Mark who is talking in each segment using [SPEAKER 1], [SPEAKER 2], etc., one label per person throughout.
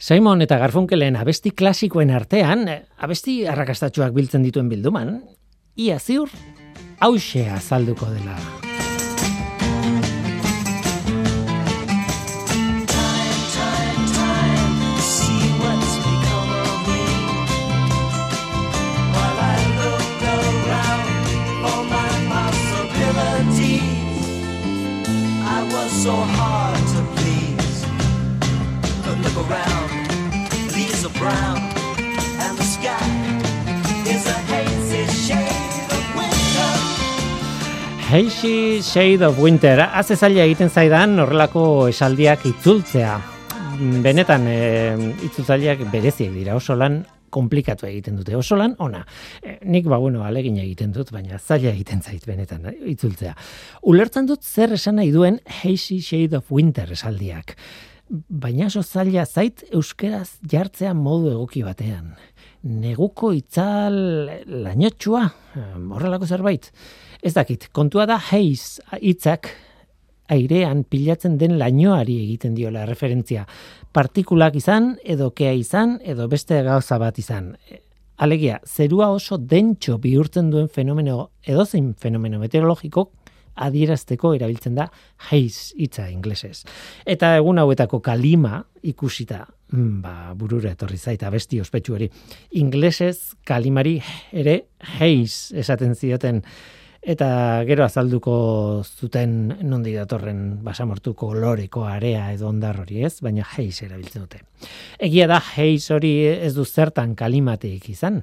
[SPEAKER 1] Simon eta Garfunkelen abesti klasikoen artean, abesti arrakastatxoak biltzen dituen bilduman, ia ziur, hause azalduko dela. Hazy shade of winter. Haze zaila egiten zaidan horrelako esaldiak itzultzea. Benetan, e, itzultzaileak bereziek dira oso lan komplikatu egiten dute. Oso lan, ona, e, nik ba, bueno, alegin egiten dut, baina zaila egiten zait benetan, eh, itzultzea. Ulertzen dut zer esan nahi duen Hazy Shade of Winter esaldiak. Baina oso zaila zait euskeraz jartzea modu egoki batean. Neguko itzal lainotxua, horrelako zerbait. Ez dakit, kontua da heiz hitzak airean pilatzen den lainoari egiten diola referentzia partikulak izan, edo kea izan, edo beste gauza bat izan. Alegia, zerua oso dentxo bihurtzen duen fenomeno, edo zein fenomeno meteorologiko, adierazteko erabiltzen da heiz hitza inglesez. Eta egun hauetako kalima ikusita, mm, ba, burura etorri zaita besti ospetsu hori. Inglesez kalimari ere heiz esaten zioten eta gero azalduko zuten nondi datorren basamortuko loreko area edo ondar hori ez, baina heiz erabiltzen dute. Egia da heiz hori ez du zertan kalimateik izan.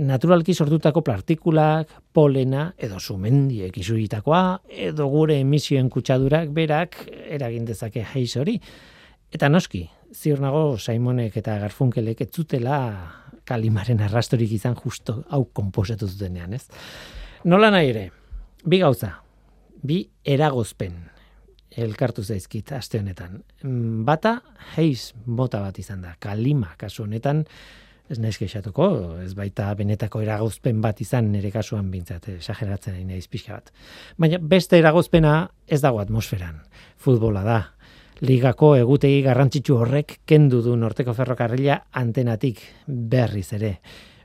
[SPEAKER 1] Naturalki sortutako partikulak, polena edo sumendiek izuritakoa edo gure emisioen kutsadurak berak eragin dezake heiz hori. Eta noski, ziur nago Simonek eta Garfunkelek ez zutela kalimaren arrastorik izan justo hau konposatu zutenean, ez? Nola nahi ere, bi gauza, bi eragozpen elkartu zaizkit aste honetan. Mm, bata, heiz bota bat izan da, kalima kasu honetan, ez naiz kexatuko, ez baita benetako eragozpen bat izan nire kasuan bintzat, esageratzen nahi naiz pixka bat. Baina beste eragozpena ez dago atmosferan, futbola da. Ligako egutegi garrantzitsu horrek kendu du norteko ferrokarrila antenatik berriz ere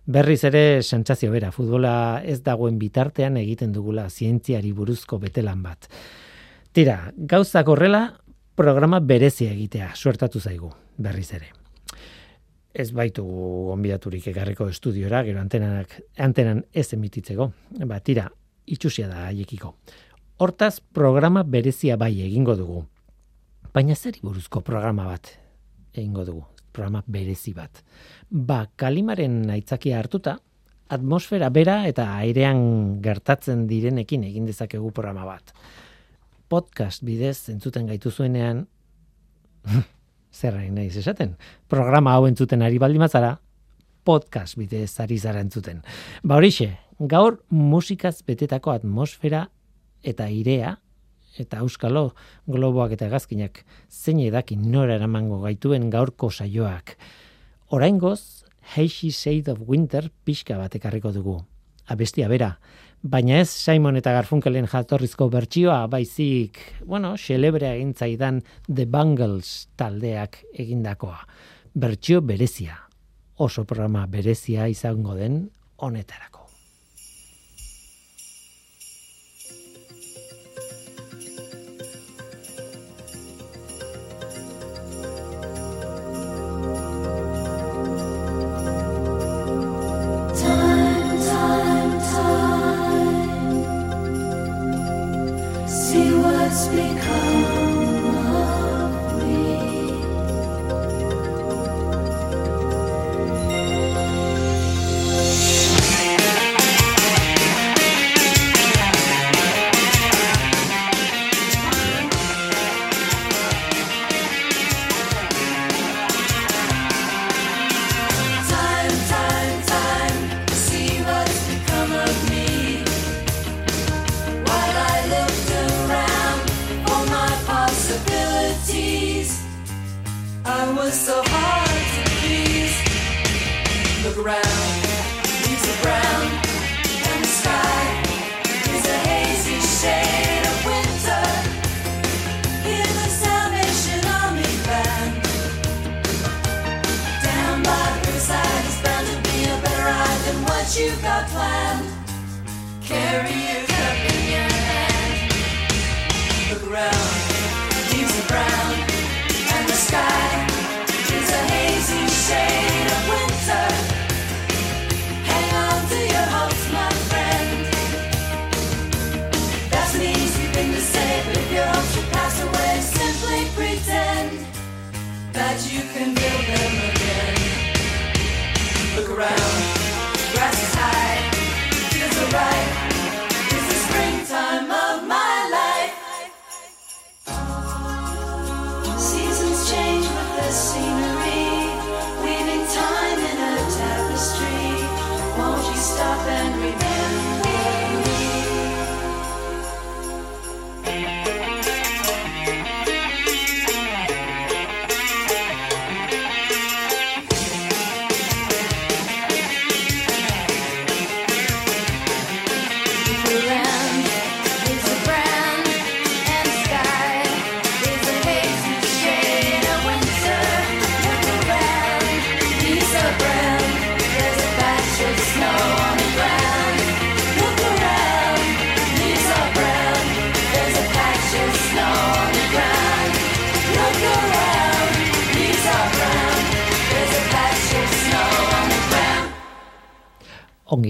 [SPEAKER 1] berriz ere sentsazio bera, futbola ez dagoen bitartean egiten dugula zientziari buruzko betelan bat. Tira, gauzak horrela programa berezia egitea, suertatu zaigu, berriz ere. Ez baitu gonbidaturik egarriko estudiora, gero antenanak, antenan ez emititzeko. Ba, tira, itxusia da haiekiko. Hortaz, programa berezia bai egingo dugu. Baina zer buruzko programa bat egingo dugu? Programa berezi bat ba, kalimaren aitzakia hartuta, atmosfera bera eta airean gertatzen direnekin egin dezakegu programa bat. Podcast bidez entzuten gaitu zuenean, zer hain nahi esaten, programa hau entzuten ari baldimazara, podcast bidez ari zara entzuten. Ba horixe, gaur musikaz betetako atmosfera eta irea, eta euskalo globoak eta gazkinak zein edakin nora eramango gaituen gaurko saioak. Oraingoz, Hazy Shade of Winter pixka bat ekarriko dugu. Abestia bera, baina ez Simon eta Garfunkelen jatorrizko bertsioa, baizik, bueno, xelebrea egintzaidan The Bangles taldeak egindakoa. Bertsio berezia, oso programa berezia izango den honetarako.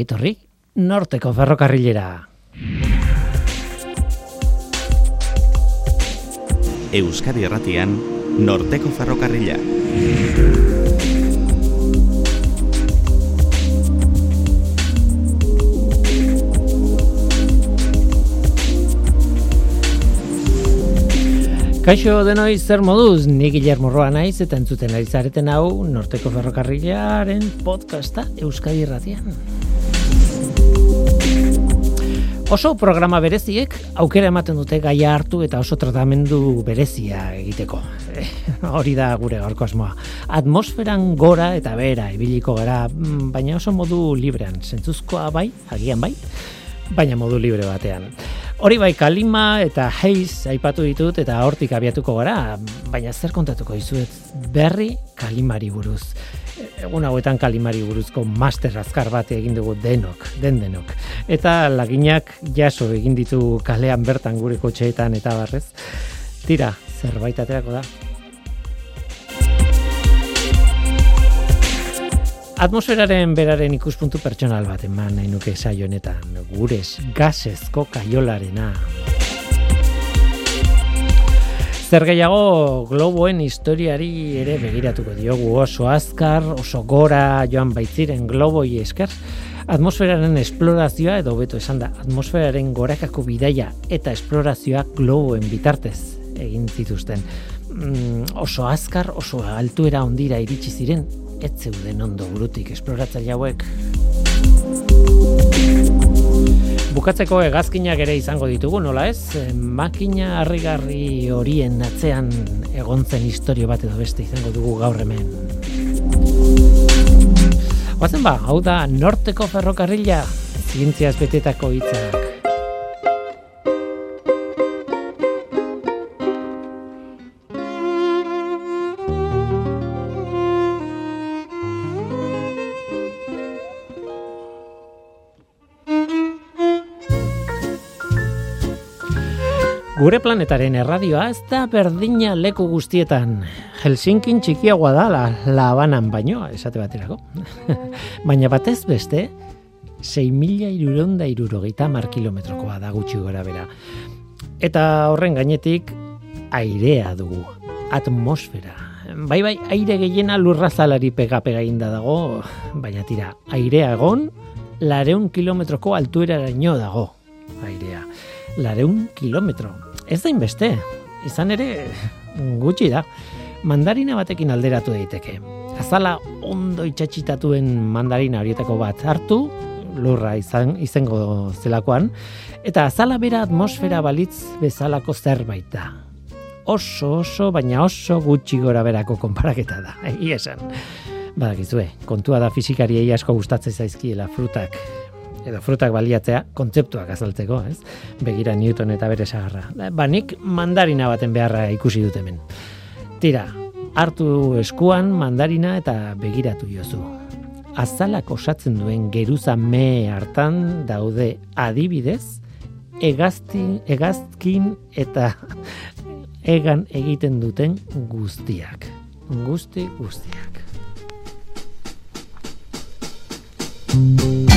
[SPEAKER 1] Ongi etorri, norteko ferrokarrilera.
[SPEAKER 2] Euskadi Erratian, Norteko Ferrokarrila.
[SPEAKER 1] Kaixo denoi zer moduz, ni Guillermo Roa naiz eta entzuten ari zareten hau Norteko Ferrokarrilaren podcasta Euskadi Irratian. Oso programa bereziek aukera ematen dute gaia hartu eta oso tratamendu berezia egiteko. Eh, hori da gure gaurko asmoa. Atmosferan gora eta bera ibiliko gara, mm, baina oso modu librean, zentzuzkoa bai, agian bai, baina modu libre batean. Hori bai, kalima eta heiz aipatu ditut eta hortik abiatuko gara, baina zer kontatuko dizuet berri kalimari buruz. Egun hauetan kalimari buruzko master azkar bat egin dugu denok, den denok. Eta laginak jaso egin ditu kalean bertan gure kotxeetan eta barrez. Tira, zerbait aterako da. Atmosferaren beraren ikuspuntu pertsonal bat eman nahi nuke saio honetan, gurez gasezko kaiolarena. Zer gehiago globoen historiari ere begiratuko diogu oso azkar, oso gora joan baitziren globoi esker, atmosferaren esplorazioa edo beto esan da, atmosferaren gorakako bidaia eta esplorazioa globoen bitartez egin zituzten. Mm, oso azkar, oso altuera ondira iritsi ziren, ez zeuden ondo burutik esploratzaile hauek. Bukatzeko hegazkinak ere izango ditugu, nola ez? E, Makina harrigarri horien atzean egontzen historio bat edo beste izango dugu gaur hemen. Oazen ba, hau da norteko ferrokarrila, zientziaz betetako hitzak. Gure planetaren erradioa ez da berdina leku guztietan. Helsinkin txikiagoa da la, la Habanan baino, esate baterako. Baina batez beste, 6.000 iruronda irurogeita mar kilometrokoa da gutxi gora bera. Eta horren gainetik, airea dugu, atmosfera. Bai, bai, aire gehiena lurrazalari pega-pega inda dago, baina tira, airea egon, lareun kilometroko altueraraino dago, airea. Lareun kilometro. Ez da inbeste, izan ere gutxi da. Mandarina batekin alderatu daiteke. Azala ondo itxatxitatuen mandarina horietako bat hartu, lurra izan, izango zelakoan, eta azala bera atmosfera balitz bezalako zerbait da. Oso, oso, baina oso gutxi gora berako konparaketa da, egia esan. Badakizue, kontua da fizikariei asko gustatzen zaizkiela frutak, edo frutak baliatzea kontzeptuak azaltzeko, ez? Begira Newton eta bere sagarra. Ba, nik mandarina baten beharra ikusi dut hemen. Tira, hartu eskuan mandarina eta begiratu jozu. azalak osatzen duen geruza me hartan daude adibidez, egazti, egazkin eta egan egiten duten guztiak. Guzti guztiak.
[SPEAKER 3] flying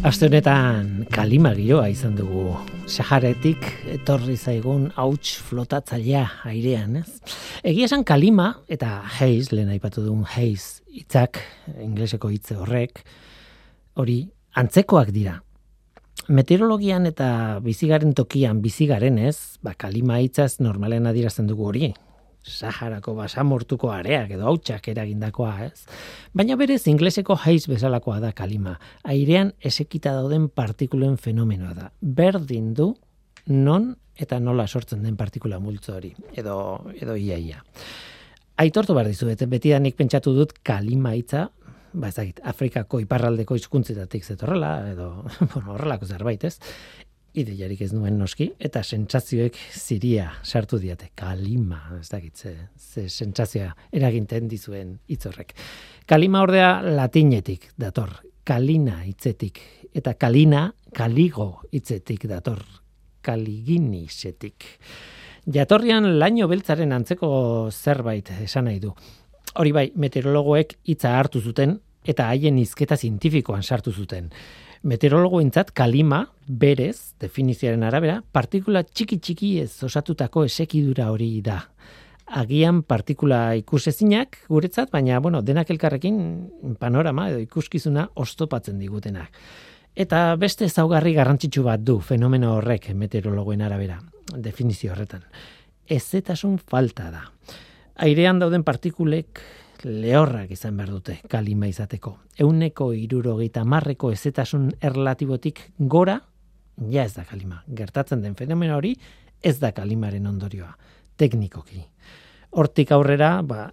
[SPEAKER 1] Aste honetan kalima giroa izan dugu. Saharetik etorri zaigun hauts flotatzailea airean, ez? Egia esan kalima eta haze, lehen aipatu duen haze hitzak, ingleseko hitze horrek, hori antzekoak dira. Meteorologian eta bizigaren tokian bizigaren ez, ba, kalima hitzaz normalen adierazten dugu hori. Saharako basamortuko areak edo hautsak eragindakoa, ez? Baina berez ingleseko haiz bezalakoa da kalima. Airean esekita dauden partikulen fenomenoa da. Berdin du non eta nola sortzen den partikula multzo hori, edo, edo iaia. Aitortu behar dizuet, beti nik pentsatu dut kalima hitza, ba ez dakit, Afrikako iparraldeko hizkuntzetatik zetorrela, edo, bueno, horrelako zerbait, ez? Ideiarik ez nuen noski, eta sentsazioek ziria sartu diate, kalima, ez dakit, ze, sentsazioa eraginten dizuen hitz horrek. Kalima ordea latinetik dator, kalina hitzetik, eta kalina, kaligo hitzetik dator, kaliginisetik. Jatorrian laino beltzaren antzeko zerbait esan nahi du. Hori bai, meteorologoek hitza hartu zuten eta haien hizketa zientifikoan sartu zuten. Meteorologoentzat kalima berez, definizioaren arabera, partikula txiki txiki ez osatutako esekidura hori da. Agian partikula ikusezinak guretzat, baina bueno, denak elkarrekin panorama edo ikuskizuna ostopatzen digutenak. Eta beste ezaugarri garrantzitsu bat du fenomeno horrek meteorologoen arabera, definizio horretan. Ezetasun falta da. Airean dauden partikulek lehorrak izan behar dute kalima izateko. Euneko irurogeita marreko ezetasun erlatibotik gora, ja ez da kalima. Gertatzen den fenomeno hori, ez da kalimaren ondorioa, teknikoki. Hortik aurrera, ba,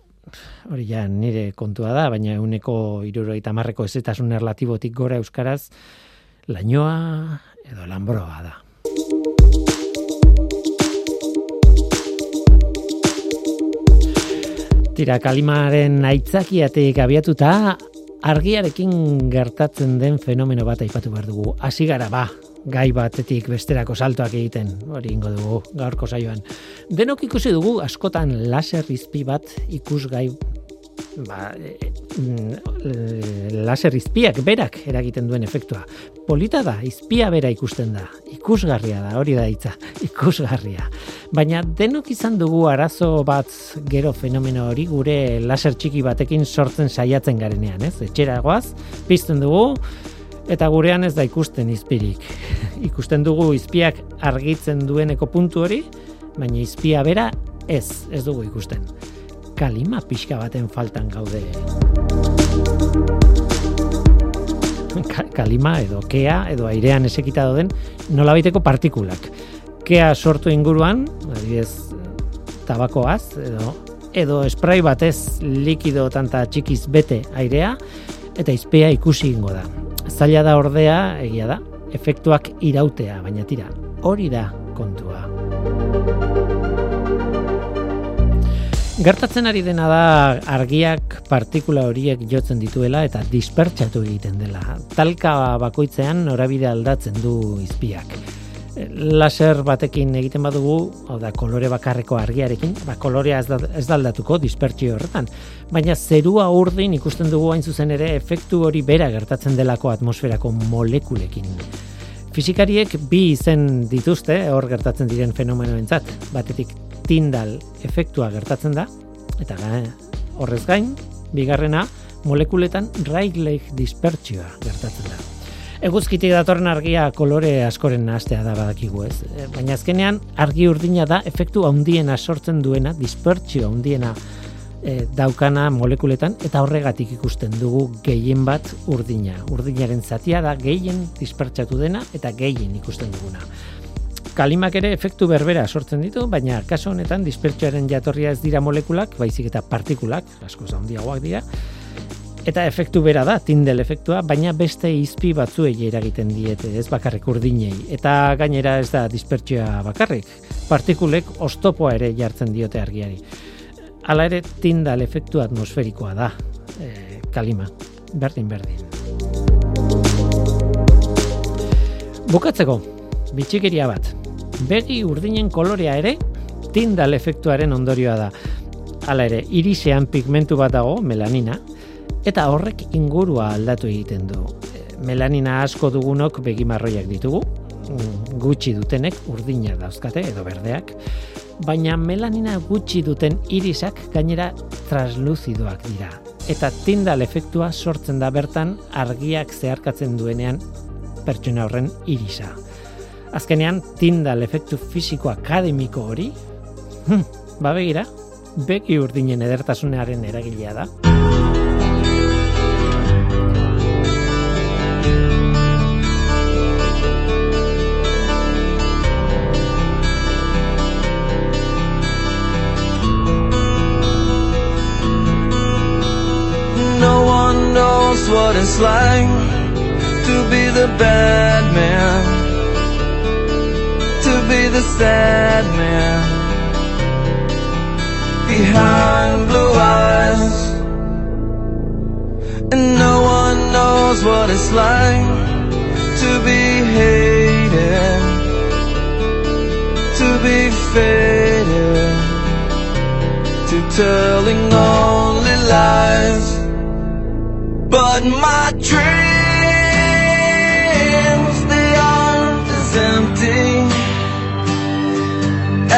[SPEAKER 1] hori ja nire kontua da, baina euneko irurogeita marreko ezetasun erlatibotik gora euskaraz, lainoa edo lambroa da. Tira, kalimaren aitzakiatik abiatuta, argiarekin gertatzen den fenomeno bat aipatu behar dugu. Hasi gara ba, gai batetik besterako saltoak egiten, hori ingo dugu gaurko saioan. Denok ikusi dugu askotan laser izpi bat ikusgai ba, e, laser izpiak berak eragiten duen efektua. Polita da, izpia bera ikusten da. Ikusgarria da, hori da hitza, ikusgarria. Baina denok izan dugu arazo bat gero fenomeno hori gure laser txiki batekin sortzen saiatzen garenean, ez? Etxera goaz, pizten dugu, eta gurean ez da ikusten izpirik. Ikusten dugu izpiak argitzen dueneko puntu hori, baina izpia bera ez, ez dugu ikusten. Kalima pixka baten faltan gaude. Ka- Kalima edo kea edo airean esekita dauden nolabaiteko partikulak. Kea sortu inguruan, adibidez, tabakoaz edo edo spray batez likido tanta txikiz bete airea eta izpea ikusi ingo da. Zaila da ordea, egia da, efektuak irautea, baina tira, hori da kontua. Gertatzen ari dena da argiak partikula horiek jotzen dituela eta dispertsatu egiten dela. Talka bakoitzean norabide aldatzen du izpiak. Laser batekin egiten badugu, hau da kolore bakarreko argiarekin, ba, kolorea ez da, ez da aldatuko dispertsio horretan, baina zerua urdin ikusten dugu hain zuzen ere efektu hori bera gertatzen delako atmosferako molekulekin. Fisikariek bi izen dituzte hor gertatzen diren fenomenoentzat. Batetik Tyndall efektua gertatzen da eta ga- horrez gain bigarrena molekuletan Rayleigh dispertsioa gertatzen da. Eguzkitik datorren argia kolore askoren nahastea da badakigu ez. E, Baina azkenean argi urdina da efektu handiena sortzen duena, dispertsio handiena e, daukana molekuletan eta horregatik ikusten dugu gehien bat urdina. Urdinaren zatia da gehien dispertsatu dena eta gehien ikusten duguna. Kalimak ere efektu berbera sortzen ditu, baina kasu honetan dispertsioaren jatorria ez dira molekulak, baizik eta partikulak, askoz handiagoak dira, eta efektu bera da, tindel efektua, baina beste izpi batzuei eragiten diete, ez bakarrik urdinei. Eta gainera ez da dispertsioa bakarrik, partikulek oztopoa ere jartzen diote argiari. Hala ere, tindal efektu atmosferikoa da, e, kalima, berdin berdin. Bukatzeko, bitxikeria bat. Begi urdinen kolorea ere, tindal efektuaren ondorioa da. Hala ere, irisean pigmentu bat dago, melanina, eta horrek ingurua aldatu egiten du. E, Melanina asko dugunok begimarroiak ditugu, mm, gutxi dutenek urdina dauzkate edo berdeak, baina melanina gutxi duten irisak gainera transluzidoak dira. Eta tindal efektua sortzen da bertan argiak zeharkatzen duenean pertsona horren irisa. Azkenean, tindal efektu fisiko akademiko hori, hm, ba begira, begi urdinen edertasunaren eragilea da.
[SPEAKER 4] No one knows what it's like to be the bad man, be the sad man behind blue eyes. And no one knows what it's like to be hated, to be faded, to telling only lies. But my dreams,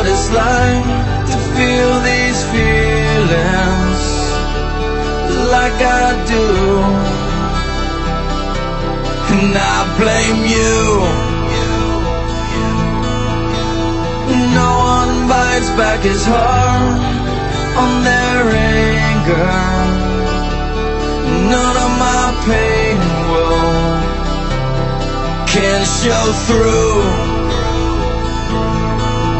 [SPEAKER 4] What it's like to feel these feelings like I do. And I blame you. No one bites back his heart on their anger. None of my pain will can show through.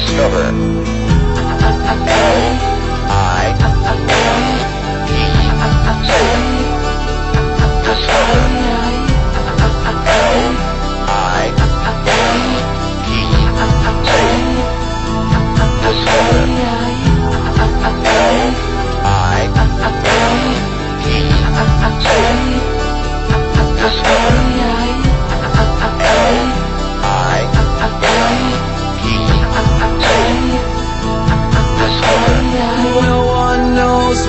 [SPEAKER 5] Discover. I Discover. I Discover. Discover.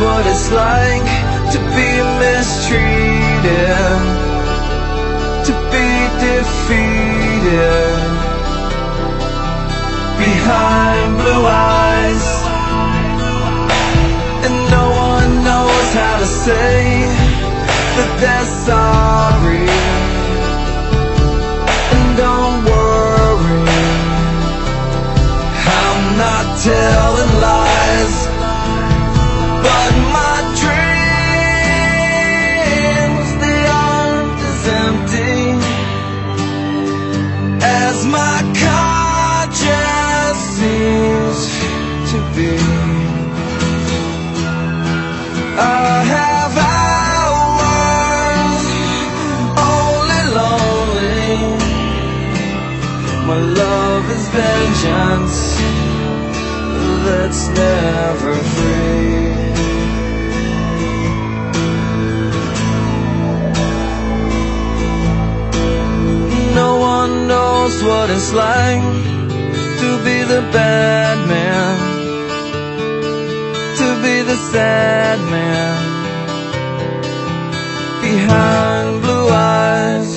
[SPEAKER 4] What it's like to be mistreated, to be defeated behind blue eyes. Never free. No one knows what it's like to be the bad man, to be the sad man behind blue eyes.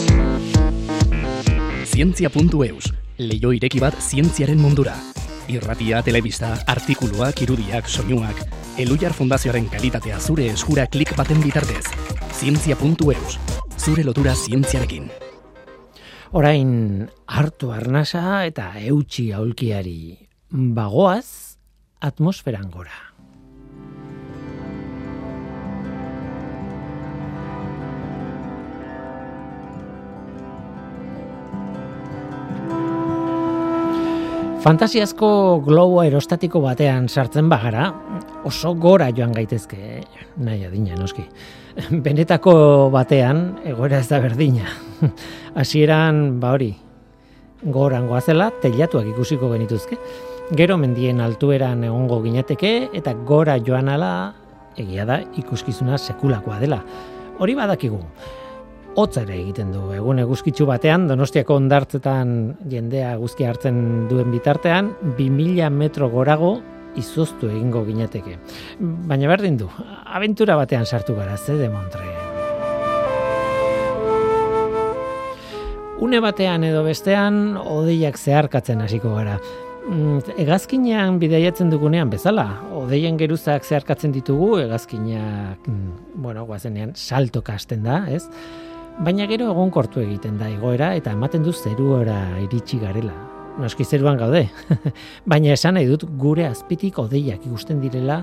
[SPEAKER 6] Zientzia.eus, leio ireki bat zientziaren mundura. Irratia, telebista, artikuluak, irudiak, soinuak, Elujar Fundazioaren kalitatea zure eskura klik baten bitartez. Zientzia.eus, zure lotura zientziarekin.
[SPEAKER 1] Orain hartu arnasa eta eutxi aulkiari bagoaz atmosferan gora. Fantasiazko globo aerostatiko batean sartzen bagara, oso gora joan gaitezke, nahi adina noski. Benetako batean, egoera ez da berdina. Hasieran, ba hori, goran goazela, telatuak ikusiko genituzke. Gero mendien altueran egongo ginateke, eta gora joan ala, egia da, ikuskizuna sekulakoa dela. Hori badakigu. Hotza ere egiten du. Egun eguzkitzu batean, Donostiako ondartzetan jendea eguzki hartzen duen bitartean, 2000 metro gorago izoztu egingo ginateke. Baina berdin du, abentura batean sartu gara, ze de Montre. Une batean edo bestean, odeiak zeharkatzen hasiko gara. Mm, Hegazkinean bidaiatzen dugunean bezala, odeien geruzak zeharkatzen ditugu, hegazkinak, mm, bueno, guazenean saltoka hasten da, ez? Baina gero egonkortu egiten da egoera eta ematen du zeruora iritsi garela. Noski zeruan gaude. Baina esan nahi dut gure azpitik odeiak ikusten direla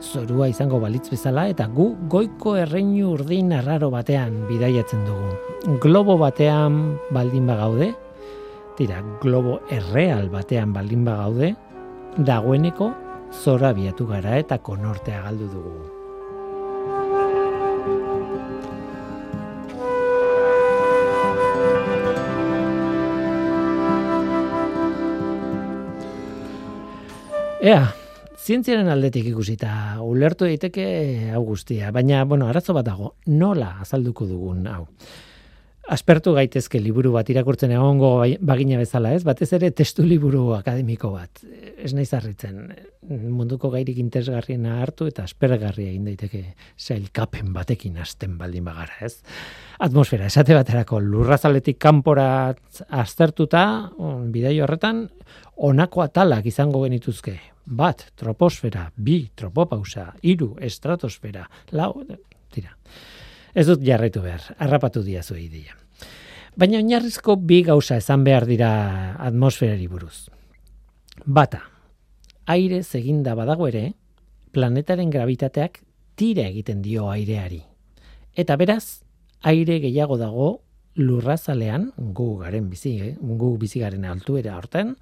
[SPEAKER 1] zorua izango balitz bezala eta gu goiko erreinu urdin arraro batean bidaiatzen dugu. Globo batean baldin bagaude, tira, globo erreal batean baldin bagaude, dagoeneko zora biatu gara eta konortea galdu dugu. Ea, zientziaren aldetik ikusita, ulertu daiteke hau guztia, baina, bueno, arazo bat dago, nola azalduko dugun hau. Aspertu gaitezke liburu bat irakurtzen egongo bai- bagina bezala, ez? Batez ere testu liburu akademiko bat. Ez naiz harritzen. Munduko gairik interesgarriena hartu eta aspergarria egin daiteke sailkapen batekin hasten baldin bagara, ez? Atmosfera, esate baterako lurrazaletik kanpora aztertuta, on, bidai horretan, honako atalak izango genituzke. bat troposfera, bi tropopausa, hiru estratosfera, lau, tira. Ez dut jarraitu behar, harrapatu diazu ideia. Baina oinarrizko bi gauza esan behar dira atmosferari buruz. Bata, aire eginda badago ere, planetaren gravitateak tira egiten dio aireari. Eta beraz, aire gehiago dago lurrazalean, gu garen bizi, eh? gu bizi garen altuera horten,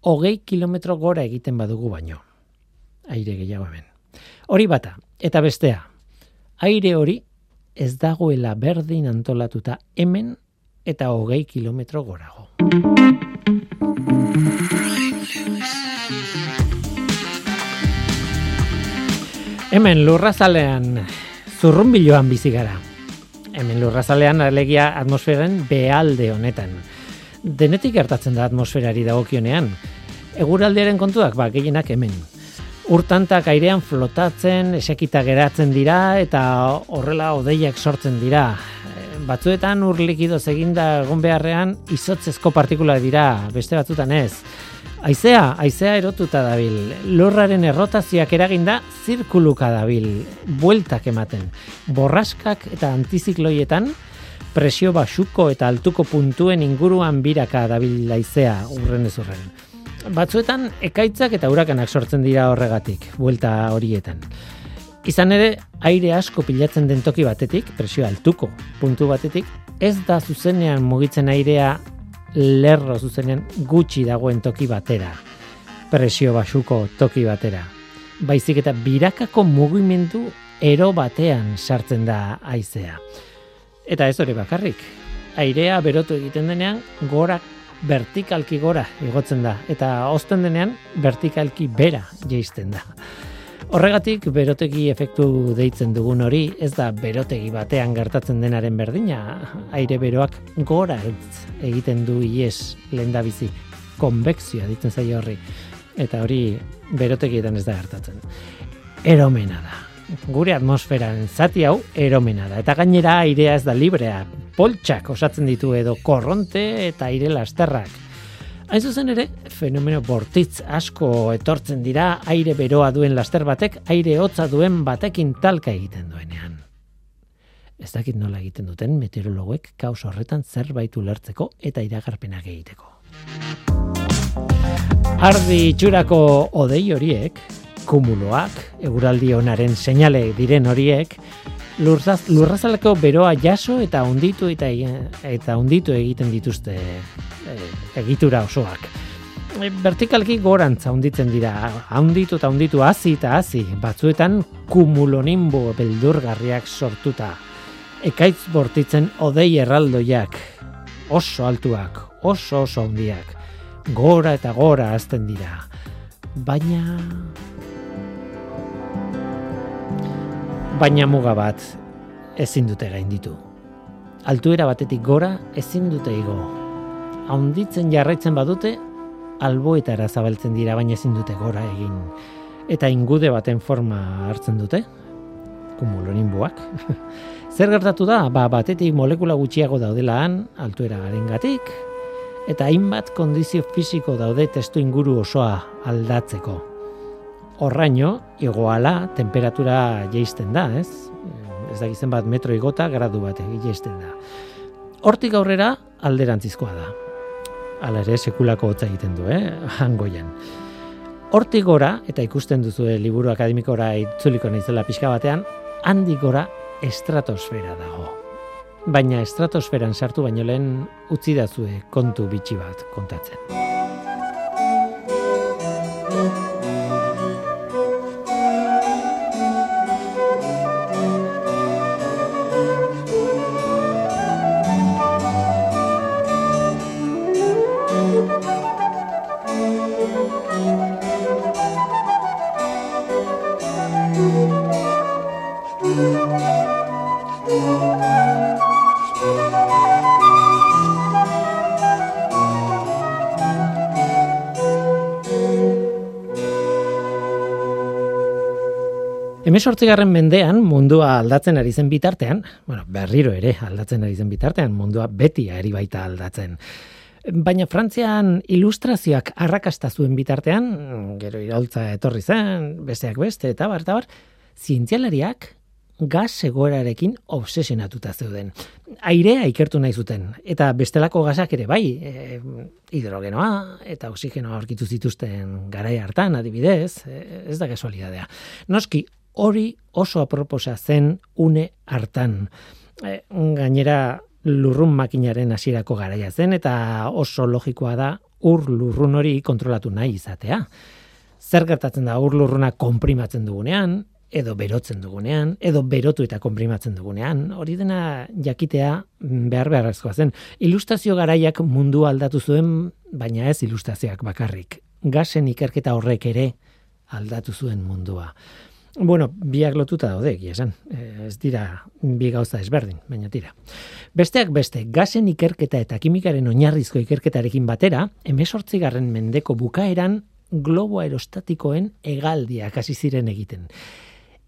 [SPEAKER 1] hogei kilometro gora egiten badugu baino. Aire gehiago hemen. Hori bata, eta bestea, aire hori ez dagoela berdin antolatuta hemen eta hogei kilometro gorago. Hemen lurrazalean zurrunbiloan bizi gara. Hemen lurrazalean alegia atmosferaren behalde honetan. Denetik gertatzen da atmosferari dagokionean. Eguraldiaren kontuak ba gehienak hemen. Urtantak airean flotatzen, esekita geratzen dira eta horrela odeiak sortzen dira. Eh, Batzuetan ur likidoz eginda egon beharrean izotzezko partikula dira, beste batzutan ez. Aizea, aizea erotuta dabil. Lurraren errotazioak eraginda zirkuluka dabil, bueltak ematen. Borraskak eta antizikloietan presio basuko eta altuko puntuen inguruan biraka dabil aizea urren ez urren. Batzuetan ekaitzak eta urakanak sortzen dira horregatik, buelta horietan. Izan ere, aire asko pilatzen den toki batetik, presio altuko puntu batetik, ez da zuzenean mugitzen airea lerro zuzenean gutxi dagoen toki batera, presio basuko toki batera. Baizik eta birakako mugimendu ero batean sartzen da haizea. Eta ez hori bakarrik, airea berotu egiten denean gora vertikalki gora igotzen da eta ozten denean vertikalki bera jeisten da. Horregatik berotegi efektu deitzen dugun hori ez da berotegi batean gertatzen denaren berdina, aire beroak gora egiten du ies lehendabizi, konvekzioa ditzen zaio horri, eta hori berotegietan ez da gertatzen. Eromena da. Gure atmosferan zati hau eromena da, eta gainera airea ez da librea, poltsak osatzen ditu edo korronte eta aire lasterrak. Hain zuzen ere, fenomeno bortitz asko etortzen dira aire beroa duen laster batek aire hotza duen batekin talka egiten duenean. Ez dakit nola egiten duten meteorologoek kaos horretan zerbait ulertzeko eta iragarpenak egiteko. Ardi itxurako odei horiek, kumuloak, eguraldi onaren seinale diren horiek, lurzaz, lurrazaleko beroa jaso eta hunditu eta eta hunditu egiten dituzte e, egitura osoak. E, vertikalki gorantza hunditzen dira, hunditu eta hunditu hasi eta hasi, batzuetan kumulonimbo beldurgarriak sortuta. Ekaitz bortitzen odei erraldoiak, oso altuak, oso oso handiak, gora eta gora hazten dira. Baina baina muga bat ezin dute gainditu. Altuera batetik gora ezin dute igo. Haunditzen jarraitzen badute, alboetara zabaltzen dira baina ezin dute gora egin. Eta ingude baten forma hartzen dute, kumulonimboak. Zer gertatu da? Ba, batetik molekula gutxiago daudela han, altuera garengatik, eta hainbat kondizio fisiko daude testu inguru osoa aldatzeko. Horraino, igoala temperatura jeisten da, ez? Ez da bat metro igota gradu bat jeisten da. Hortik aurrera alderantzizkoa da. Hala ere sekulako hotza egiten du, eh? Hangoian. Hortik gora, eta ikusten duzu liburu akademikora itzuliko naizela pixka batean, handik gora estratosfera dago. Baina estratosferan sartu baino lehen utzi dazue kontu bitxi bat kontatzen. Hemezortzigarren mendean mundua aldatzen ari zen bitartean, bueno, berriro ere aldatzen ari zen bitartean, mundua beti ari baita aldatzen. Baina Frantzian ilustrazioak arrakasta zuen bitartean, gero iraultza etorri zen, besteak beste, eta bar, eta bar, zientzialariak gas egoerarekin obsesionatuta zeuden. Airea ikertu nahi zuten, eta bestelako gasak ere bai, e, hidrogenoa eta oxigenoa aurkitu zituzten garai hartan, adibidez, e, ez da casualidadea. Noski, hori oso aproposa zen une hartan. E, gainera, lurrun makinaren hasierako garaia zen, eta oso logikoa da ur lurrun hori kontrolatu nahi izatea. Zer gertatzen da ur lurruna konprimatzen dugunean, edo berotzen dugunean, edo berotu eta konprimatzen dugunean, hori dena jakitea mm, behar beharrezkoa zen. Ilustrazio garaiak mundu aldatu zuen, baina ez ilustrazioak bakarrik. Gasen ikerketa horrek ere aldatu zuen mundua. Bueno, biak lotuta daude, egia esan. Eh, Ez dira bi gauza ezberdin, baina tira. Besteak beste, gasen ikerketa eta kimikaren oinarrizko ikerketarekin batera, emesortzigarren mendeko bukaeran globo aerostatikoen hegaldiak hasi ziren egiten.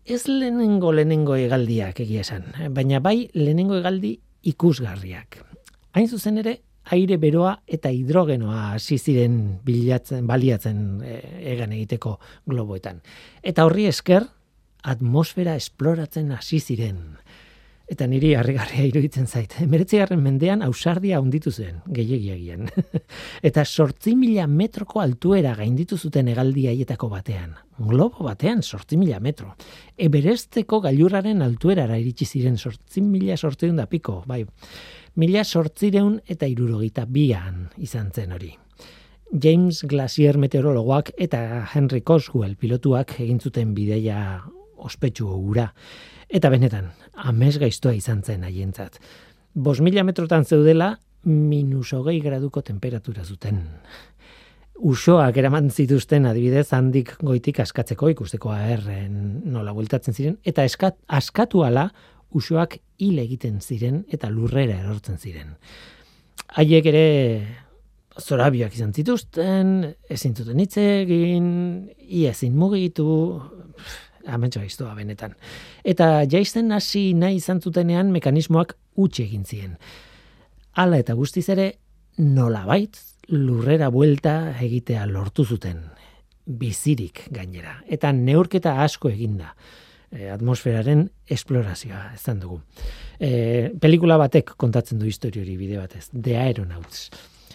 [SPEAKER 1] Ez lehenengo lehenengo hegaldiak egia esan, baina bai lehenengo hegaldi ikusgarriak. Hain zuzen ere, aire beroa eta hidrogenoa hasi ziren bilatzen, baliatzen e, egan egiteko globoetan. Eta horri esker, atmosfera esploratzen hasi ziren. Eta niri harrigarria iruditzen zait. Emeretzigarren mendean ausardia hunditu zen, gehiagiagian. eta sortzi mila metroko altuera gainditu zuten hegaldi haietako batean. Globo batean, sortzi mila metro. Eberesteko gailurraren altuerara iritsi ziren sortzi mila sortzireun da piko, bai. Mila sortzireun eta irurogeita bian izan zen hori. James Glacier meteorologoak eta Henry Coswell pilotuak egin zuten bideia ospetsu hura. Eta benetan, amez gaiztoa izan zen haientzat. Bos mila metrotan zeudela, minus hogei graduko temperatura zuten. Usoak eraman zituzten adibidez handik goitik askatzeko ikusteko aherren nola bueltatzen ziren, eta eskat, askatu ala usoak hil egiten ziren eta lurrera erortzen ziren. Haiek ere zorabioak izan zituzten, ezin zuten hitz egin, ia ezin mugitu, amentsa gaiztoa benetan. Eta jaisten hasi nahi izan zutenean mekanismoak utxe egin zien. Hala eta guztiz ere nolabait lurrera buelta egitea lortu zuten. Bizirik gainera. Eta neurketa asko eginda. E, atmosferaren esplorazioa, ezan dugu. E, pelikula batek kontatzen du historia hori bide batez. The Aeronauts.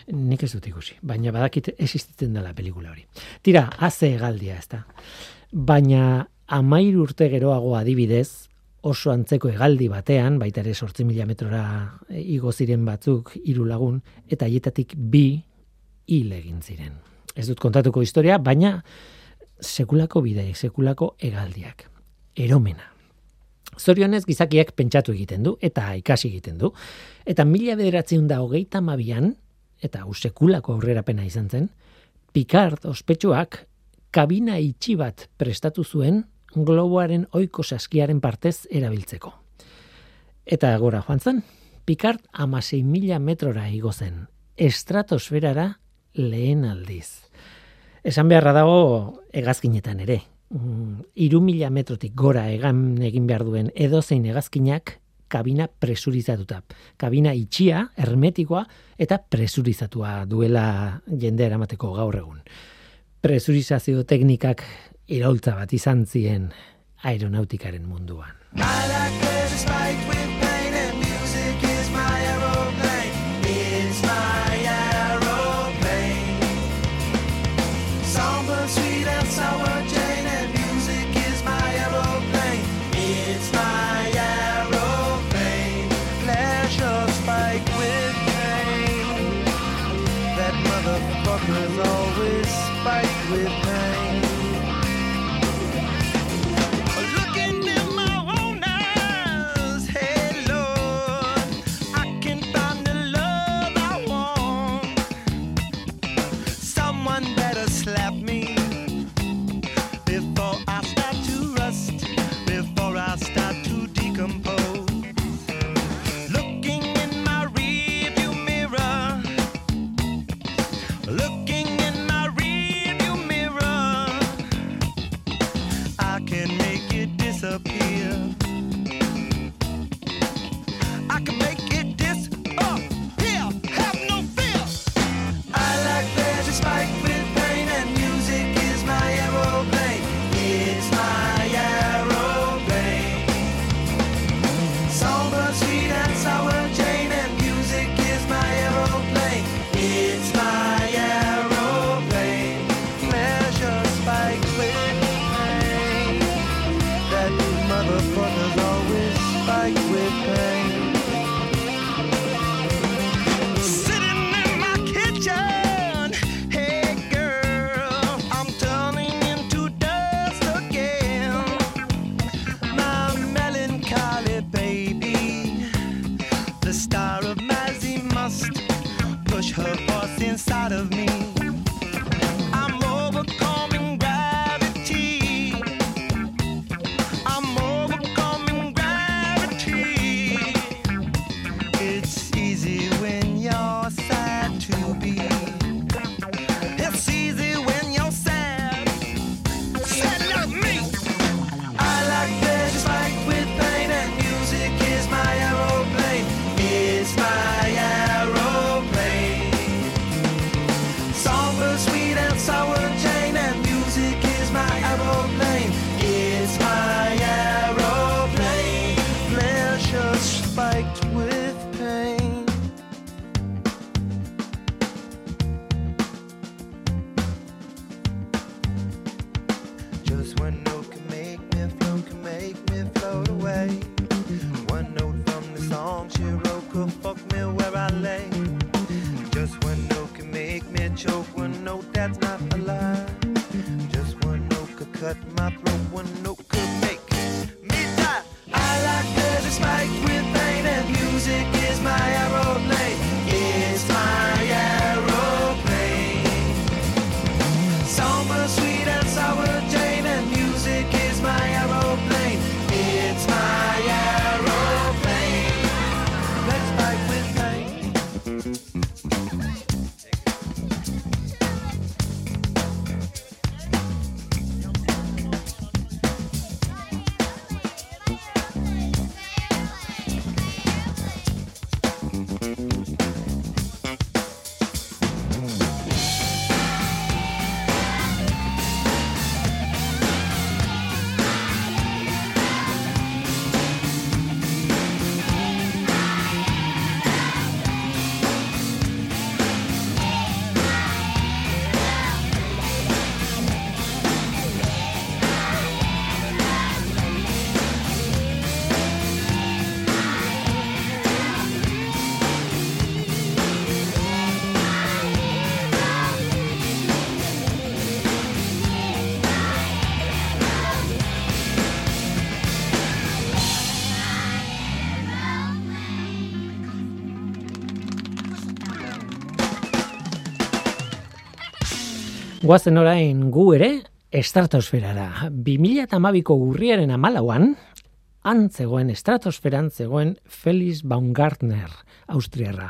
[SPEAKER 1] Nik ez dut ikusi, baina badakit existitzen dela pelikula hori. Tira, haze egaldia, ez. Baina amair urte geroago adibidez, oso antzeko hegaldi batean, baita ere sortzi mila metrora e, igo ziren batzuk hiru lagun, eta haietatik bi hil egin ziren. Ez dut kontatuko historia, baina sekulako bidei, sekulako hegaldiak. Eromena. Zorionez gizakiak pentsatu egiten du, eta ikasi egiten du. Eta mila bederatzeun da hogeita mabian, eta hau sekulako aurrerapena izan zen, Picard ospetsuak kabina itxi bat prestatu zuen globoaren oiko saskiaren partez erabiltzeko. Eta gora joan zen, Picard amasei mila metrora igo zen, estratosferara lehen aldiz. Esan beharra dago hegazkinetan ere. Mm, Hiru mila metrotik gora egan egin behar duen edozein hegazkinak kabina presurizatuta. Kabina itxia, hermetikoa eta presurizatua duela jende eramateko gaur egun. Presurizazio teknikak iraultza bat izan zien aeronautikaren munduan. Guazen orain gu ere estratosferara. 2012ko urriaren amalauan, han zegoen estratosferan zegoen Felix Baumgartner, Austriarra.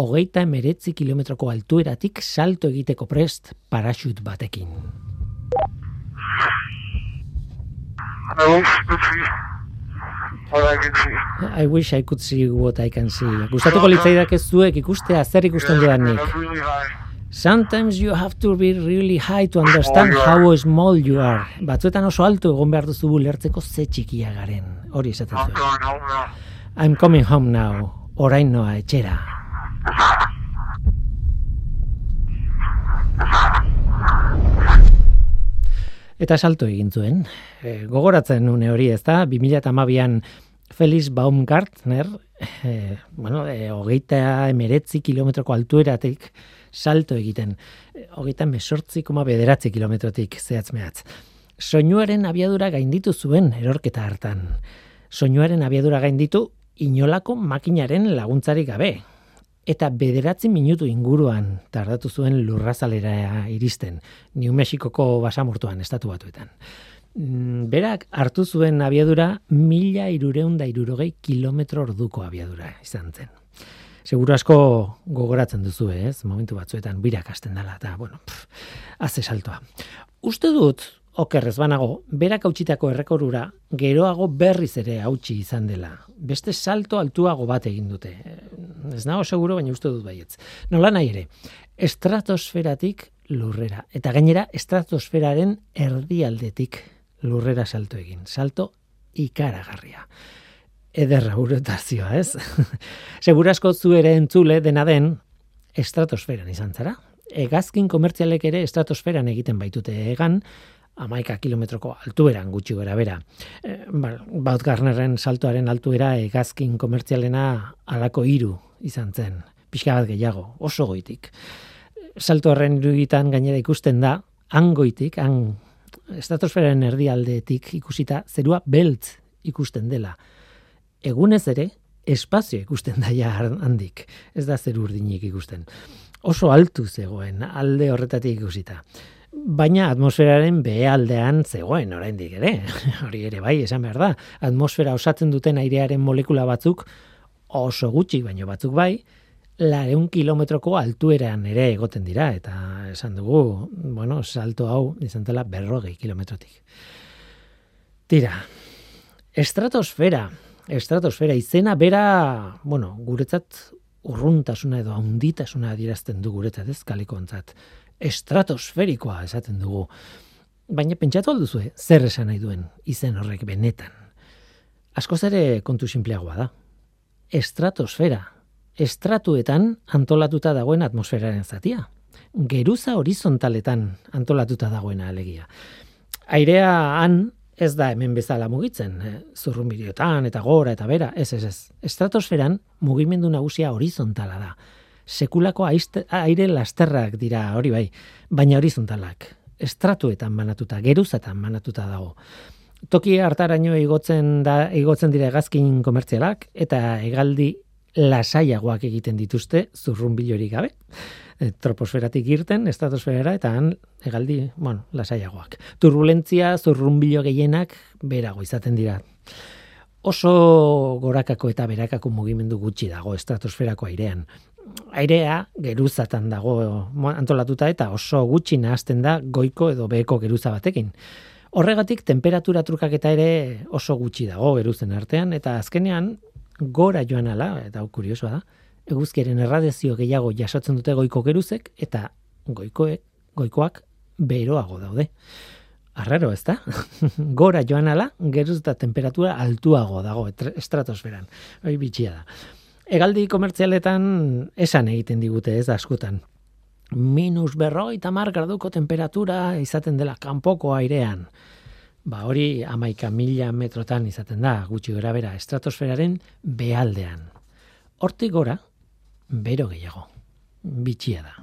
[SPEAKER 1] Hogeita emeretzi kilometroko altueratik salto egiteko prest parachut batekin.
[SPEAKER 5] I wish I
[SPEAKER 1] could see what I can see. Gustatuko litzaidak ez zuek ikustea zer ikusten
[SPEAKER 5] really high.
[SPEAKER 1] Sometimes you have to be really high to understand how small you are. Batzuetan oso alto egon behar duzu ulertzeko ze txikia garen. Hori esaten zuen. I'm coming home now. Orain noa etxera. Eta salto egin zuen. E, gogoratzen une hori ez da, 2008an Felix Baumgartner, e, bueno, e, hogeita emeretzi kilometroko altueratik salto egiten. Hogeita mesortzi koma bederatzi kilometrotik zehatz mehatz. Soinuaren abiadura gainditu zuen erorketa hartan. Soinuaren abiadura gainditu inolako makinaren laguntzarik gabe. Eta bederatzi minutu inguruan tardatu zuen lurrazalera iristen, New Mexikoko basamortuan estatu batuetan. Mm, Berak hartu zuen abiadura mila irureunda irurogei kilometro orduko abiadura izan zen. Seguro asko gogoratzen duzu, ez? Momentu batzuetan birak hasten dela, eta, bueno, pff, haze saltoa. Uste dut, okerrez banago, berak hautsitako errekorura geroago berriz ere hautsi izan dela. Beste salto altuago bat egin dute. Ez nago seguro, baina uste dut baietz. Nola nahi ere, estratosferatik lurrera. Eta gainera, estratosferaren erdialdetik lurrera salto egin. Salto ikaragarria. Ederra urotazioa, ez? Segurasko zu ere entzule dena den estratosferan izan zara. Hegazkin komertzialek ere estratosferan egiten baitute egan, amaika kilometroko altueran gutxi gora bera. E, Baut Garnerren saltoaren altuera hegazkin komertzialena alako hiru izan zen. Pixka bat gehiago, oso goitik. Salto horren iruditan gainera ikusten da, hangoitik, han estratosferaren erdialdetik ikusita zerua beltz ikusten dela. Egunez ere, espazio ikusten da ja handik. Ez da zer urdinik ikusten. Oso altu zegoen, alde horretatik ikusita. Baina atmosferaren behealdean zegoen oraindik ere. Hori ere bai, esan behar da. Atmosfera osatzen duten airearen molekula batzuk oso gutxi, baino batzuk bai, lareun kilometroko altueran ere egoten dira, eta esan dugu, bueno, salto hau izan dela berrogei kilometrotik. Tira, estratosfera, estratosfera izena bera, bueno, guretzat urruntasuna edo handitasuna adierazten du guretzat ez kalekontzat. Estratosferikoa esaten dugu. Baina pentsatu alduzue, zer esan nahi duen izen horrek benetan. Askoz ere kontu sinpleagoa da. Estratosfera, estratuetan antolatuta dagoen atmosferaren zatia. Geruza horizontaletan antolatuta dagoena alegia. Airea han ez da hemen bezala mugitzen, eh, zurrunbiriotan eta gora eta bera, ez ez ez. Estratosferan mugimendu nagusia horizontala da. Sekulako aiste, aire lasterrak dira hori bai, baina horizontalak. Estratuetan banatuta, geruzatan banatuta dago. Toki hartaraino igotzen da igotzen dira hegazkin komertzialak eta hegaldi lasaiagoak egiten dituzte zurrunbilorik gabe. E, troposferatik irten, estratosferara eta han hegaldi, bueno, lasaiagoak. Turbulentzia zurrunbilo gehienak berago izaten dira. Oso gorakako eta berakako mugimendu gutxi dago estratosferako airean. Airea geruzatan dago antolatuta eta oso gutxi nahazten da goiko edo beheko geruza batekin. Horregatik temperatura trukaketa ere oso gutxi dago geruzen artean eta azkenean gora joan ala, eta hau kuriosoa da, eguzkiaren erradiazio gehiago jasotzen dute goiko geruzek eta goikoek, goikoak beroago daude. Arraro, ez da? Gora joan ala, geruz eta temperatura altuago dago estratosferan. Hoi bitxia da. Egaldi komertzialetan esan egiten digute ez askotan. Minus berroi tamar graduko temperatura izaten dela kanpoko airean. Ba hori amaika mila metrotan izaten da, gutxi gora bera, estratosferaren bealdean. Hortik gora, bero gehiago. Bitxia da.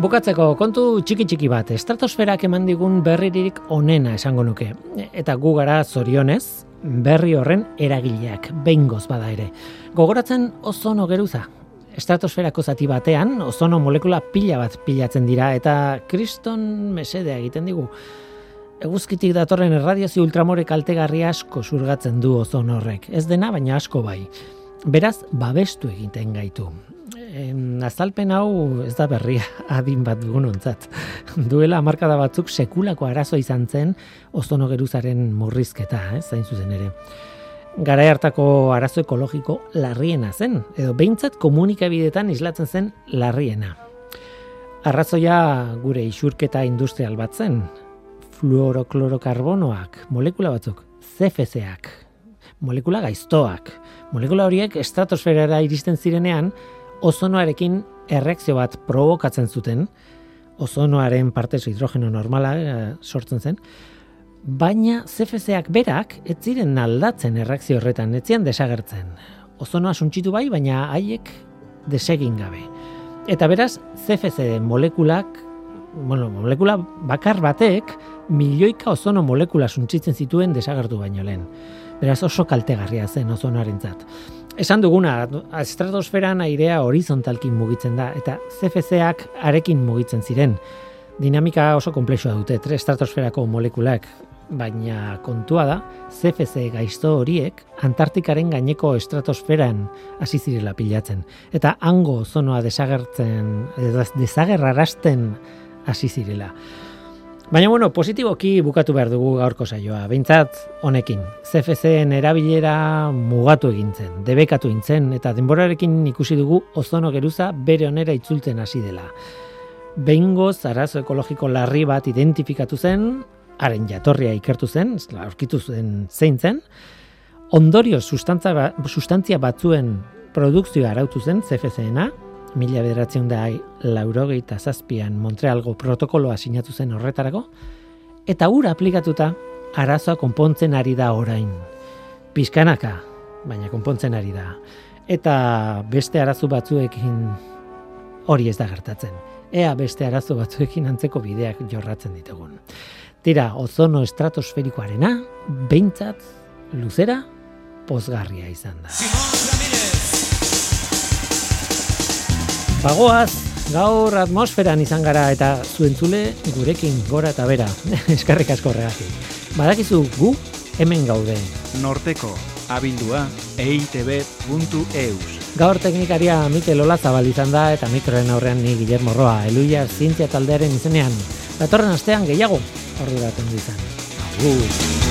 [SPEAKER 1] Bukatzeko kontu txiki txiki bat, estratosferak eman digun berririk onena esango nuke. Eta gu gara zorionez, berri horren eragileak, behingoz bada ere. Gogoratzen ozono geruza. Estratosferako zati batean, ozono molekula pila bat pilatzen dira, eta kriston mesedea egiten digu. Eguzkitik datorren erradiazio ultramore kaltegarri asko surgatzen du ozono horrek. Ez dena, baina asko bai. Beraz, babestu egiten gaitu. Em, azalpen hau ez da berria adin bat dugunontzat. Duela hamarkada batzuk sekulako arazo izan zen ozono geruzaren murrizketa, ez, zain zuzen ere. Garai hartako arazo ekologiko larriena zen, edo behintzat komunikabidetan islatzen zen larriena. Arrazoia gure isurketa industrial bat zen, fluoroklorokarbonoak, molekula batzuk, CFC-ak, molekula gaiztoak. Molekula horiek estratosferara iristen zirenean, ozonoarekin erreakzio bat provokatzen zuten, ozonoaren partez hidrogeno normala eh, sortzen zen, baina CFC-ak berak ez ziren aldatzen erreakzio horretan, ez ziren desagertzen. Ozonoa suntsitu bai, baina haiek desegin gabe. Eta beraz, CFC molekulak, bueno, molekula bakar batek, milioika ozono molekula suntsitzen zituen desagertu baino lehen. Beraz oso kaltegarria zen ozonoarentzat. Esan duguna, estratosferan airea horizontalkin mugitzen da, eta CFC-ak arekin mugitzen ziren. Dinamika oso komplexua dute, tre estratosferako molekulak, baina kontua da, CFC gaizto horiek Antartikaren gaineko estratosferan hasi zirela pilatzen. Eta hango ozonoa desagertzen, edo desagerrarazten hasi zirela. Baina bueno, positiboki bukatu behar dugu gaurko saioa. Behintzat honekin, CFC-en erabilera mugatu egin zen, debekatu intzen, eta denborarekin ikusi dugu ozono geruza bere onera itzultzen hasi dela. Behingoz arazo ekologiko larri bat identifikatu zen, haren jatorria ikertu zen, aurkitu zen zein zen, ondorio sustantza, ba- sustantzia batzuen produkzioa arautu zen CFC-ena, mila bederatzen da laurogeita zazpian Montrealgo protokoloa sinatu zen horretarako, eta ura aplikatuta arazoa konpontzen ari da orain. Pizkanaka, baina konpontzen ari da. Eta beste arazo batzuekin hori ez da gertatzen. Ea beste arazo batzuekin antzeko bideak jorratzen ditugun. Tira, ozono estratosferikoarena, behintzat, luzera, pozgarria izan da. Bagoaz, gaur atmosferan izan gara eta zuentzule gurekin gora eta bera. Eskerrik asko horregatik. Badakizu gu hemen gaude.
[SPEAKER 7] Norteko, abildua, eitb.eus.
[SPEAKER 1] Gaur teknikaria Mikel Olazabal izan da eta mikroen aurrean ni Guillermo Roa, Eluia zientzia taldearen izenean. Datorren astean gehiago, orduratzen izan. Agur.